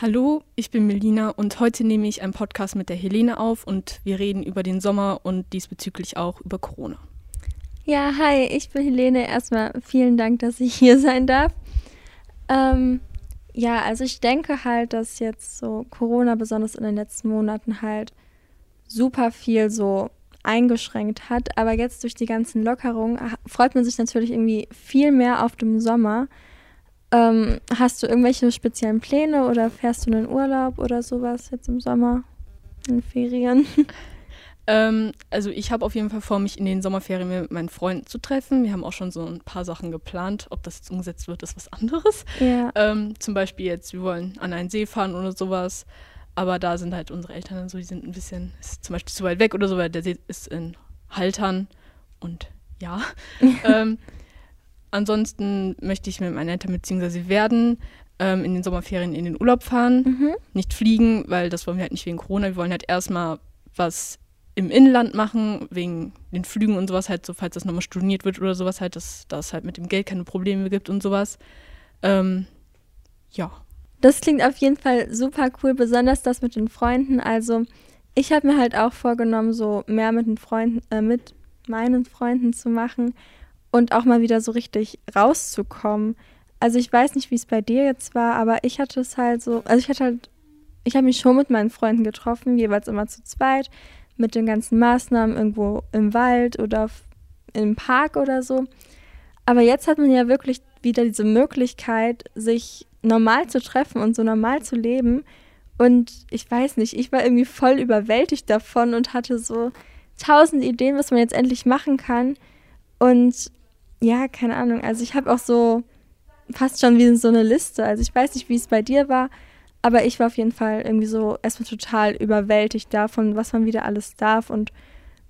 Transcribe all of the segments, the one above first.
Hallo, ich bin Melina und heute nehme ich einen Podcast mit der Helene auf und wir reden über den Sommer und diesbezüglich auch über Corona. Ja, hi, ich bin Helene. Erstmal vielen Dank, dass ich hier sein darf. Ähm, ja, also ich denke halt, dass jetzt so Corona besonders in den letzten Monaten halt super viel so eingeschränkt hat. Aber jetzt durch die ganzen Lockerungen freut man sich natürlich irgendwie viel mehr auf den Sommer. Ähm, hast du irgendwelche speziellen Pläne oder fährst du in den Urlaub oder sowas jetzt im Sommer, in Ferien? Ähm, also ich habe auf jeden Fall vor, mich in den Sommerferien mit meinen Freunden zu treffen. Wir haben auch schon so ein paar Sachen geplant. Ob das jetzt umgesetzt wird, ist was anderes. Ja. Ähm, zum Beispiel jetzt, wir wollen an einen See fahren oder sowas. Aber da sind halt unsere Eltern dann so, die sind ein bisschen, ist zum Beispiel zu weit weg oder so, weil der See ist in Haltern und ja. ähm, ansonsten möchte ich mit meinen Eltern bzw. werden ähm, in den Sommerferien in den Urlaub fahren. Mhm. Nicht fliegen, weil das wollen wir halt nicht wegen Corona. Wir wollen halt erstmal was im Inland machen, wegen den Flügen und sowas halt, so falls das nochmal storniert wird oder sowas halt, dass es halt mit dem Geld keine Probleme gibt und sowas. Ähm, ja. Das klingt auf jeden Fall super cool, besonders das mit den Freunden. Also ich habe mir halt auch vorgenommen, so mehr mit den Freunden, äh, mit meinen Freunden zu machen und auch mal wieder so richtig rauszukommen. Also ich weiß nicht, wie es bei dir jetzt war, aber ich hatte es halt so, also ich hatte halt, ich habe mich schon mit meinen Freunden getroffen, jeweils immer zu zweit mit den ganzen Maßnahmen irgendwo im Wald oder im Park oder so. Aber jetzt hat man ja wirklich wieder diese Möglichkeit, sich normal zu treffen und so normal zu leben. Und ich weiß nicht, ich war irgendwie voll überwältigt davon und hatte so tausend Ideen, was man jetzt endlich machen kann. Und ja, keine Ahnung. Also ich habe auch so fast schon wie so eine Liste. Also ich weiß nicht, wie es bei dir war, aber ich war auf jeden Fall irgendwie so erstmal total überwältigt davon, was man wieder alles darf und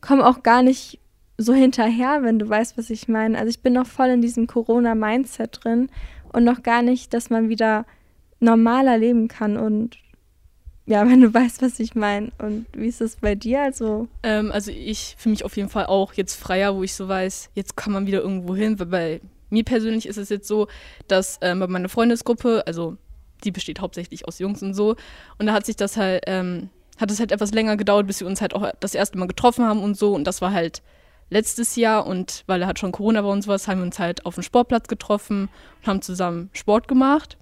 komme auch gar nicht so hinterher, wenn du weißt, was ich meine. Also ich bin noch voll in diesem Corona-Mindset drin und noch gar nicht, dass man wieder normaler leben kann und ja, wenn du weißt, was ich meine. Und wie ist es bei dir? Also, ähm, also ich fühle mich auf jeden Fall auch jetzt freier, wo ich so weiß, jetzt kann man wieder irgendwo hin. Weil bei mir persönlich ist es jetzt so, dass ähm, bei meiner Freundesgruppe, also die besteht hauptsächlich aus Jungs und so. Und da hat sich das halt, ähm, hat es halt etwas länger gedauert, bis wir uns halt auch das erste Mal getroffen haben und so. Und das war halt letztes Jahr und weil er hat schon Corona bei uns was, haben wir uns halt auf dem Sportplatz getroffen und haben zusammen Sport gemacht.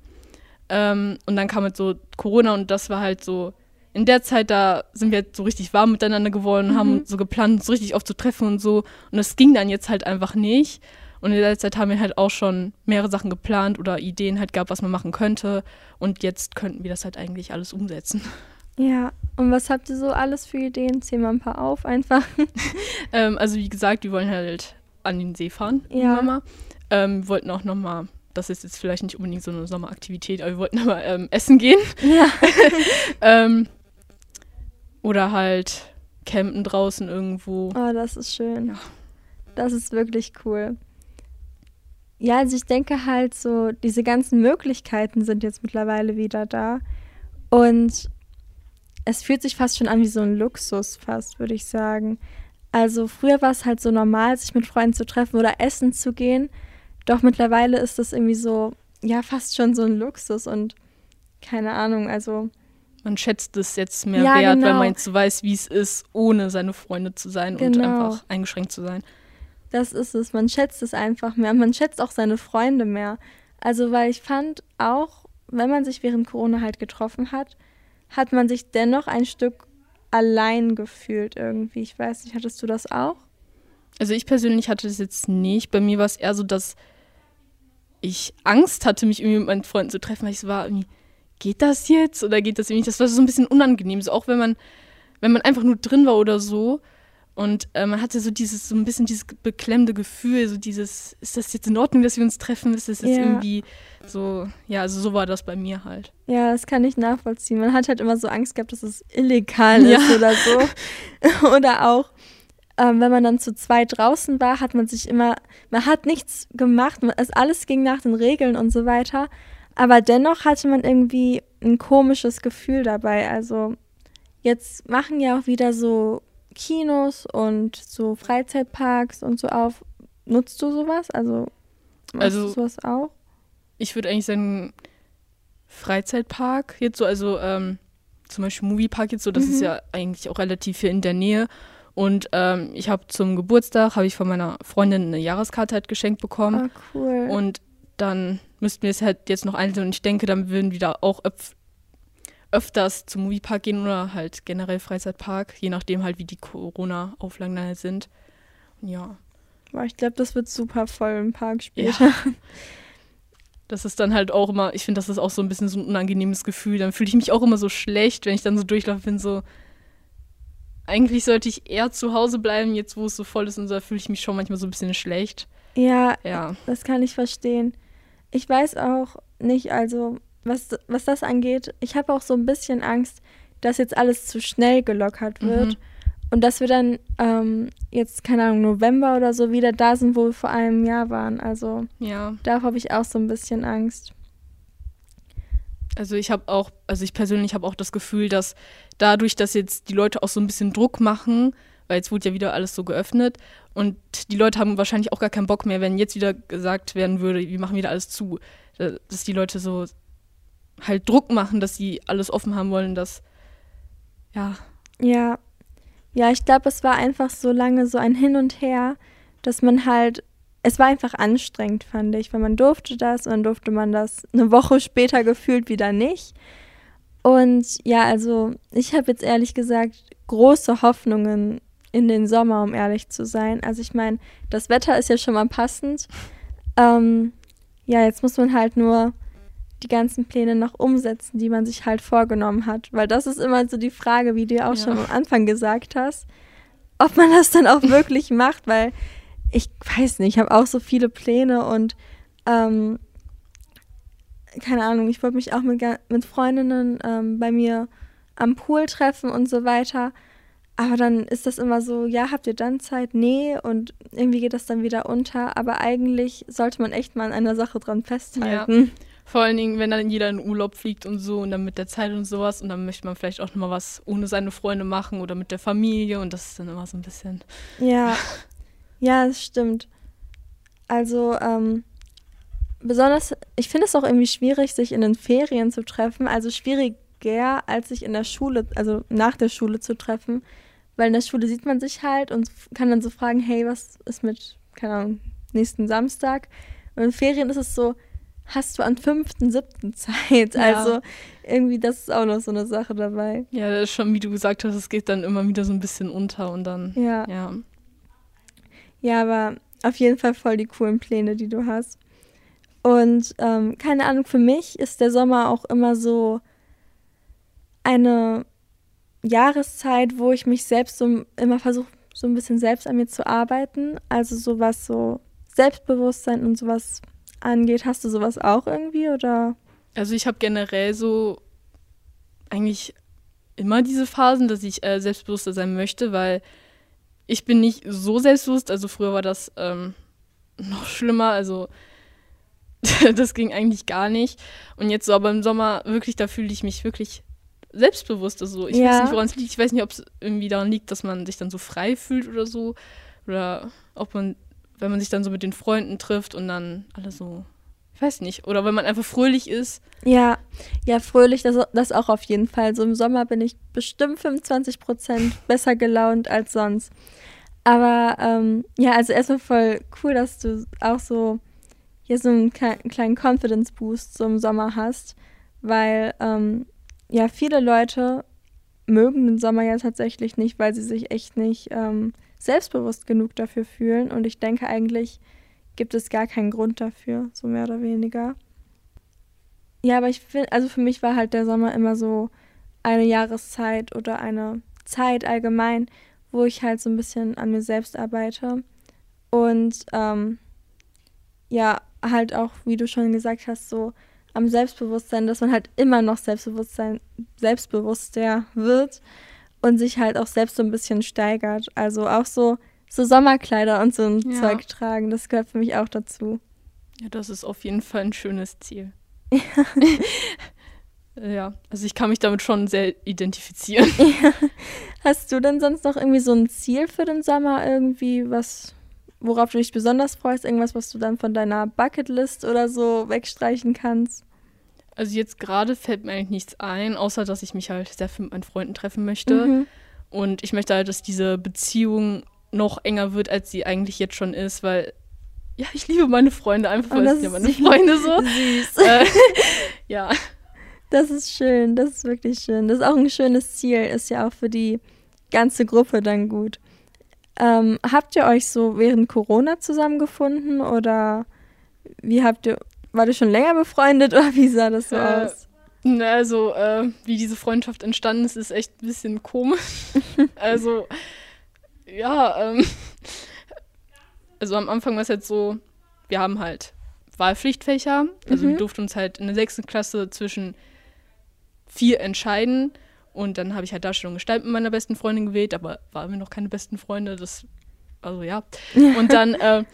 Ähm, und dann kam halt so Corona und das war halt so, in der Zeit, da sind wir halt so richtig warm miteinander geworden, mhm. haben so geplant, uns richtig oft zu treffen und so. Und das ging dann jetzt halt einfach nicht. Und in der Zeit haben wir halt auch schon mehrere Sachen geplant oder Ideen halt gehabt, was man machen könnte. Und jetzt könnten wir das halt eigentlich alles umsetzen. Ja, und was habt ihr so alles für Ideen? Zähl mal ein paar auf einfach. ähm, also wie gesagt, wir wollen halt an den See fahren. Ja. Ähm, wir wollten auch nochmal, das ist jetzt vielleicht nicht unbedingt so eine Sommeraktivität, aber wir wollten nochmal ähm, essen gehen. Ja. ähm, oder halt campen draußen irgendwo. Oh, das ist schön. Ja. Das ist wirklich cool. Ja, also ich denke halt so, diese ganzen Möglichkeiten sind jetzt mittlerweile wieder da. Und es fühlt sich fast schon an wie so ein Luxus, fast, würde ich sagen. Also früher war es halt so normal, sich mit Freunden zu treffen oder essen zu gehen. Doch mittlerweile ist das irgendwie so, ja, fast schon so ein Luxus und keine Ahnung, also. Man schätzt es jetzt mehr ja, wert, genau. weil man jetzt weiß, wie es ist, ohne seine Freunde zu sein genau. und einfach eingeschränkt zu sein. Das ist es. Man schätzt es einfach mehr. Man schätzt auch seine Freunde mehr. Also, weil ich fand auch, wenn man sich während Corona halt getroffen hat, hat man sich dennoch ein Stück allein gefühlt irgendwie. Ich weiß nicht, hattest du das auch? Also ich persönlich hatte das jetzt nicht. Bei mir war es eher so, dass ich Angst hatte, mich irgendwie mit meinen Freunden zu treffen, weil ich so war, irgendwie, geht das jetzt oder geht das irgendwie nicht? Das war so ein bisschen unangenehm. So auch wenn man, wenn man einfach nur drin war oder so und äh, man hatte so dieses, so ein bisschen dieses beklemmende Gefühl, so dieses, ist das jetzt in Ordnung, dass wir uns treffen? Ist das jetzt ja. irgendwie so, ja, also so war das bei mir halt. Ja, das kann ich nachvollziehen. Man hat halt immer so Angst gehabt, dass es illegal ja. ist oder so. oder auch, ähm, wenn man dann zu zweit draußen war, hat man sich immer, man hat nichts gemacht, es, alles ging nach den Regeln und so weiter. Aber dennoch hatte man irgendwie ein komisches Gefühl dabei. Also jetzt machen ja auch wieder so Kinos und so Freizeitparks und so auf. Nutzt du sowas? Also machst also, du sowas auch? Ich würde eigentlich sagen, Freizeitpark jetzt so, also ähm, zum Beispiel Moviepark jetzt so, das Mhm. ist ja eigentlich auch relativ hier in der Nähe. Und ähm, ich habe zum Geburtstag, habe ich von meiner Freundin eine Jahreskarte halt geschenkt bekommen. Ah, cool. Und dann müssten wir es halt jetzt noch einzeln. Und ich denke, dann würden wir da auch öf öfters zum Moviepark gehen oder halt generell Freizeitpark, je nachdem halt, wie die Corona-Auflagen dann halt sind. Und ja, Boah, ich glaube, das wird super voll im Park später. das ist dann halt auch immer, ich finde, das ist auch so ein bisschen so ein unangenehmes Gefühl. Dann fühle ich mich auch immer so schlecht, wenn ich dann so durchlaufe, bin so, eigentlich sollte ich eher zu Hause bleiben, jetzt wo es so voll ist und so, da fühle ich mich schon manchmal so ein bisschen schlecht. Ja, Ja, das kann ich verstehen. Ich weiß auch nicht, also was, was das angeht, ich habe auch so ein bisschen Angst, dass jetzt alles zu schnell gelockert wird Mhm. und dass wir dann ähm, jetzt, keine Ahnung, November oder so wieder da sind, wo wir vor einem Jahr waren. Also ja. da habe ich auch so ein bisschen Angst. Also ich habe auch, also ich persönlich habe auch das Gefühl, dass dadurch, dass jetzt die Leute auch so ein bisschen Druck machen, weil jetzt wurde ja wieder alles so geöffnet und die Leute haben wahrscheinlich auch gar keinen Bock mehr, wenn jetzt wieder gesagt werden würde, wir machen wieder alles zu, Da- dass die Leute so halt Druck machen, dass sie alles offen haben wollen, dass ja, Ja, ja, ich glaube, es war einfach so lange so ein Hin und Her, dass man halt, es war einfach anstrengend, fand ich, weil man durfte das und dann durfte man das eine Woche später gefühlt wieder nicht. Und ja, also ich habe jetzt ehrlich gesagt große Hoffnungen in den Sommer, um ehrlich zu sein. Also ich meine, das Wetter ist ja schon mal passend. Ähm, ja, jetzt muss man halt nur die ganzen Pläne noch umsetzen, die man sich halt vorgenommen hat. Weil das ist immer so die Frage, wie du ja auch Ja. schon am Anfang gesagt hast, ob man das dann auch wirklich macht, weil ich weiß nicht, ich habe auch so viele Pläne und ähm, keine Ahnung, ich wollte mich auch mit, mit Freundinnen ähm, bei mir am Pool treffen und so weiter. Aber dann ist das immer so, ja, habt ihr dann Zeit? Nee, und irgendwie geht das dann wieder unter. Aber eigentlich sollte man echt mal an einer Sache dran festhalten. vor allen Dingen, wenn dann jeder in Urlaub fliegt und so und dann mit der Zeit und sowas und dann möchte man vielleicht auch noch mal was ohne seine Freunde machen oder mit der Familie und das ist dann immer so ein bisschen Ja, ja, das stimmt. Also, ähm, besonders, ich finde es auch irgendwie schwierig, sich in den Ferien zu treffen. Also schwieriger, als sich in der Schule, also nach der Schule zu treffen. Weil in der Schule sieht man sich halt und kann dann so fragen, hey, was ist mit, keine Ahnung, nächsten Samstag? Und in Ferien ist es so, hast du am 5.7. Zeit? Ja. Also irgendwie, das ist auch noch so eine Sache dabei. Ja, das ist schon, wie du gesagt hast, es geht dann immer wieder so ein bisschen unter und dann, Ja. ja. Ja, aber auf jeden Fall voll die coolen Pläne, die du hast. Und ähm, keine Ahnung, für mich ist der Sommer auch immer so eine Jahreszeit, wo ich mich selbst so immer versuche, so ein bisschen selbst an mir zu arbeiten. Also so was so Selbstbewusstsein und sowas angeht. Hast du sowas auch irgendwie oder? Also ich habe generell so eigentlich immer diese Phasen, dass ich äh, selbstbewusster sein möchte, weil ich bin nicht so selbstbewusst. Also früher war das ähm, noch schlimmer. Also das ging eigentlich gar nicht. Und jetzt so, aber im Sommer wirklich, da fühle ich mich wirklich selbstbewusst. Also ich Ja. weiß nicht, woran es liegt. Ich weiß nicht, ob es irgendwie daran liegt, dass man sich dann so frei fühlt oder so. Oder ob man, wenn man sich dann so mit den Freunden trifft und dann alle so, ich weiß nicht. Oder wenn man einfach fröhlich ist. Ja, ja, fröhlich, das, das auch auf jeden Fall. So im Sommer bin ich bestimmt 25 Prozent besser gelaunt als sonst. Aber ähm, ja, also erstmal voll cool, dass du auch so hier so einen kle- kleinen Confidence Boost so im Sommer hast, weil ähm, ja, viele Leute mögen den Sommer ja tatsächlich nicht, weil sie sich echt nicht ähm, selbstbewusst genug dafür fühlen. Und ich denke eigentlich gibt es gar keinen Grund dafür, so mehr oder weniger. Ja, aber ich finde, also für mich war halt der Sommer immer so eine Jahreszeit oder eine Zeit allgemein, wo ich halt so ein bisschen an mir selbst arbeite. Und ähm, ja, halt auch, wie du schon gesagt hast, so am Selbstbewusstsein, dass man halt immer noch Selbstbewusstsein, selbstbewusster wird und sich halt auch selbst so ein bisschen steigert. Also auch so, so Sommerkleider und so ein Ja. Zeug tragen, das gehört für mich auch dazu. Ja, das ist auf jeden Fall ein schönes Ziel. ja, also ich kann mich damit schon sehr identifizieren. Hast du denn sonst noch irgendwie so ein Ziel für den Sommer irgendwie, was, worauf du dich besonders freust? Irgendwas, was du dann von deiner Bucketlist oder so wegstreichen kannst? Also jetzt gerade fällt mir eigentlich nichts ein, außer dass ich mich halt sehr viel mit meinen Freunden treffen möchte. Mhm. Und ich möchte halt, dass diese Beziehung noch enger wird, als sie eigentlich jetzt schon ist, weil ja, ich liebe meine Freunde einfach, weil es ja meine Freunde so. Süß. Äh, ja. Das ist schön, das ist wirklich schön. Das ist auch ein schönes Ziel, ist ja auch für die ganze Gruppe dann gut. Ähm, habt ihr euch so während Corona zusammengefunden oder wie habt ihr, war ihr schon länger befreundet oder wie sah das so äh, aus? Ne, also, äh, wie diese Freundschaft entstanden ist, ist echt ein bisschen komisch. also, ja, ähm, also am Anfang war es jetzt so, wir haben halt Wahlpflichtfächer. Also mhm. wir durften uns halt in der sechsten Klasse zwischen vier entscheiden. Und dann habe ich halt Darstellung Gestalt mit meiner besten Freundin gewählt, aber waren wir noch keine besten Freunde. Das, also ja. Und dann äh,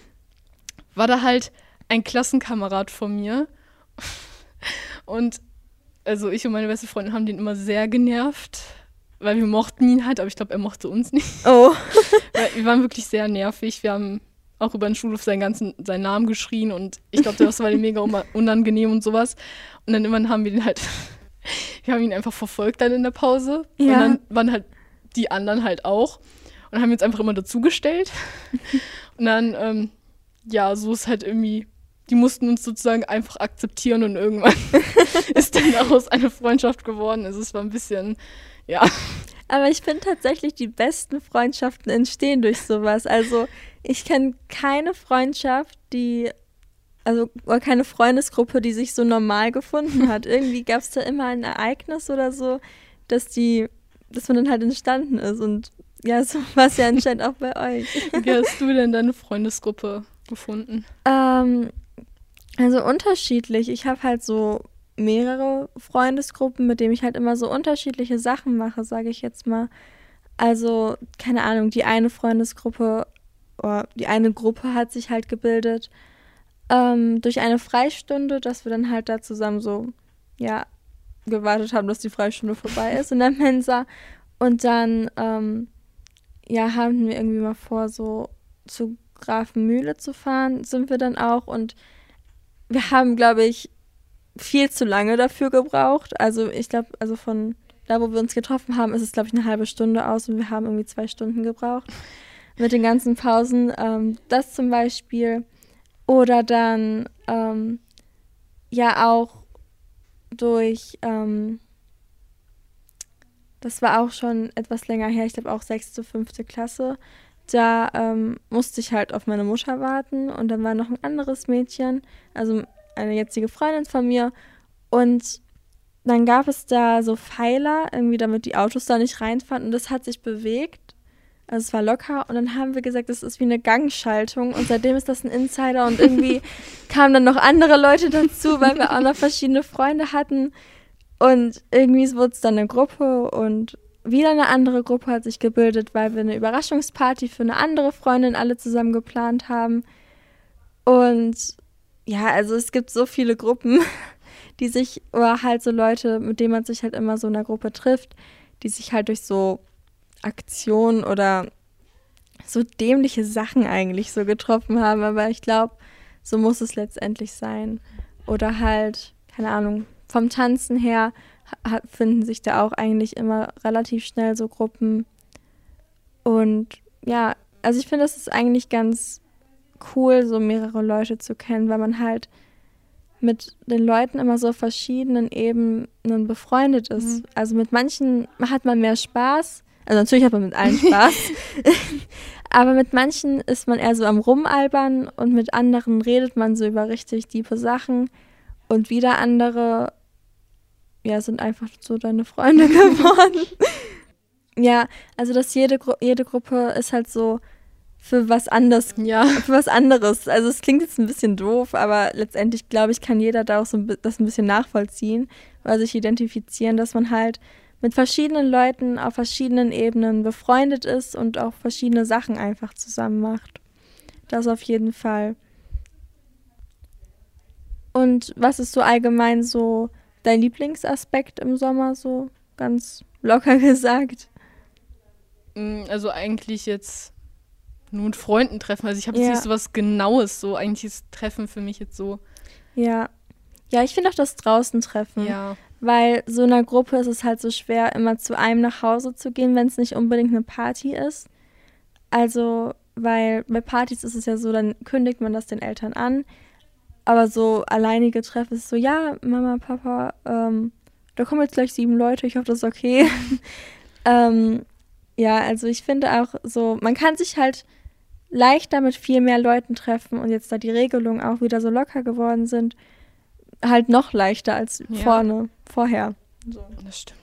war da halt ein Klassenkamerad von mir. Und also ich und meine beste Freundin haben den immer sehr genervt, weil wir mochten ihn halt, aber ich glaube, er mochte uns nicht. Oh. weil wir waren wirklich sehr nervig. Wir haben auch über den Schulhof seinen ganzen, seinen Namen geschrien und ich glaube, das war ihm mega unangenehm und sowas. Und dann irgendwann haben wir den halt, wir haben ihn einfach verfolgt dann in der Pause. Ja. Und dann waren halt die anderen halt auch. Und haben uns einfach immer dazugestellt. und dann, ähm, ja, so ist halt irgendwie, die mussten uns sozusagen einfach akzeptieren und irgendwann ist dann daraus eine Freundschaft geworden. Also es war ein bisschen, ja. Aber ich finde tatsächlich, die besten Freundschaften entstehen durch sowas. Also ich kenne keine Freundschaft, die, also keine Freundesgruppe, die sich so normal gefunden hat. Irgendwie gab es da immer ein Ereignis oder so, dass die, dass man dann halt entstanden ist. Und ja, so war es ja anscheinend auch bei euch. Wie hast du denn deine Freundesgruppe gefunden? Ähm, also unterschiedlich. Ich habe halt so mehrere Freundesgruppen, mit denen ich halt immer so unterschiedliche Sachen mache, sage ich jetzt mal. Also, keine Ahnung, die eine Freundesgruppe oder die eine Gruppe hat sich halt gebildet ähm, durch eine Freistunde, dass wir dann halt da zusammen so, ja, gewartet haben, dass die Freistunde vorbei ist in der Mensa. Und dann, ähm, ja, haben wir irgendwie mal vor, so zu Grafenmühle zu fahren, sind wir dann auch. Und wir haben, glaube ich, viel zu lange dafür gebraucht. Also ich glaube, also von da, wo wir uns getroffen haben, ist es, glaube ich, eine halbe Stunde aus und wir haben irgendwie zwei Stunden gebraucht mit den ganzen Pausen. Ähm, das zum Beispiel. Oder dann ähm, ja auch durch, ähm, das war auch schon etwas länger her, ich glaube auch sechste, fünfte Klasse. Da ähm, musste ich halt auf meine Mutter warten und dann war noch ein anderes Mädchen, also eine jetzige Freundin von mir. Und dann gab es da so Pfeiler, irgendwie damit die Autos da nicht reinfahren. Und das hat sich bewegt. Also es war locker. Und dann haben wir gesagt, das ist wie eine Gangschaltung. Und seitdem ist das ein Insider. Und irgendwie kamen dann noch andere Leute dazu, weil wir auch noch verschiedene Freunde hatten. Und irgendwie wurde es dann eine Gruppe. Und wieder eine andere Gruppe hat sich gebildet, weil wir eine Überraschungsparty für eine andere Freundin alle zusammen geplant haben. Und ja, also es gibt so viele Gruppen, die sich oder halt so Leute, mit denen man sich halt immer so in einer Gruppe trifft, die sich halt durch so Aktionen oder so dämliche Sachen eigentlich so getroffen haben, aber ich glaube, so muss es letztendlich sein. Oder halt, keine Ahnung, vom Tanzen her finden sich da auch eigentlich immer relativ schnell so Gruppen. Und ja, also ich finde, es ist eigentlich ganz cool, so mehrere Leute zu kennen, weil man halt mit den Leuten immer so auf verschiedenen Ebenen befreundet ist. Mhm. Also mit manchen hat man mehr Spaß, also natürlich hat man mit allen Spaß. Aber mit manchen ist man eher so am Rumalbern und mit anderen redet man so über richtig tiefe Sachen. Und wieder andere, ja, sind einfach so deine Freunde geworden. ja, also dass jede, Gru jede Gruppe ist halt so für was anderes, ja, für was anderes. Also es klingt jetzt ein bisschen doof, aber letztendlich glaube ich, kann jeder da auch so das ein bisschen nachvollziehen, weil sich identifizieren, dass man halt mit verschiedenen Leuten auf verschiedenen Ebenen befreundet ist und auch verschiedene Sachen einfach zusammen macht. Das auf jeden Fall. Und was ist so allgemein so dein Lieblingsaspekt im Sommer, so ganz locker gesagt? Mm, also eigentlich jetzt nur mit Freunden treffen. Also ich habe jetzt ja. nicht so was Genaues, so eigentlich ist Treffen für mich jetzt so. Ja. Ja, ich finde auch das draußen treffen. Ja. Weil so in einer Gruppe ist es halt so schwer, immer zu einem nach Hause zu gehen, wenn es nicht unbedingt eine Party ist. Also, weil bei Partys ist es ja so, dann kündigt man das den Eltern an. Aber so alleinige Treffen ist so, ja, Mama, Papa, ähm, da kommen jetzt gleich sieben Leute, ich hoffe, das ist okay. ähm, ja, also ich finde auch so, man kann sich halt leichter mit viel mehr Leuten treffen und jetzt da die Regelungen auch wieder so locker geworden sind, halt noch leichter als Ja. vorne, vorher. So, das stimmt.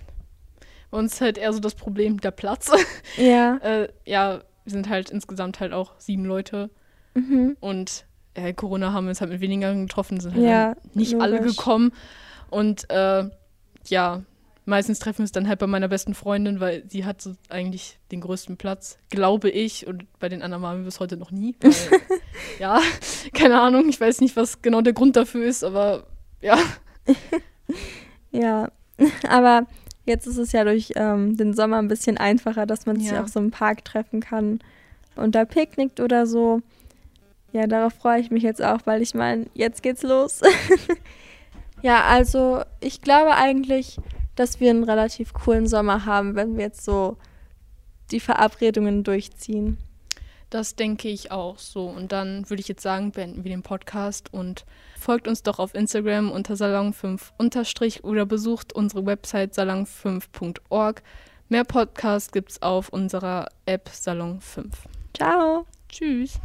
Bei uns ist halt eher so das Problem der Platz. Ja. äh, ja, wir sind halt insgesamt halt auch sieben Leute Mhm. und äh, Corona haben wir uns halt mit weniger getroffen, sind halt Ja, nicht alle logisch. gekommen. Und äh, ja, meistens treffen wir uns dann halt bei meiner besten Freundin, weil sie hat so eigentlich den größten Platz, glaube ich. Und bei den anderen waren wir bis heute noch nie. Weil, ja, keine Ahnung, ich weiß nicht, was genau der Grund dafür ist, aber ja. Ja, aber jetzt ist es ja durch ähm, den Sommer ein bisschen einfacher, dass man sich Ja. auch so im Park treffen kann und da picknickt oder so. Ja, darauf freue ich mich jetzt auch, weil ich meine, jetzt geht's los. ja, also ich glaube eigentlich, dass wir einen relativ coolen Sommer haben, wenn wir jetzt so die Verabredungen durchziehen. Das denke ich auch so. Und dann würde ich jetzt sagen, beenden wir den Podcast und folgt uns doch auf Instagram unter salon5 oder besucht unsere Website salon5.org. Mehr Podcasts gibt es auf unserer App Salon 5. Ciao. Tschüss.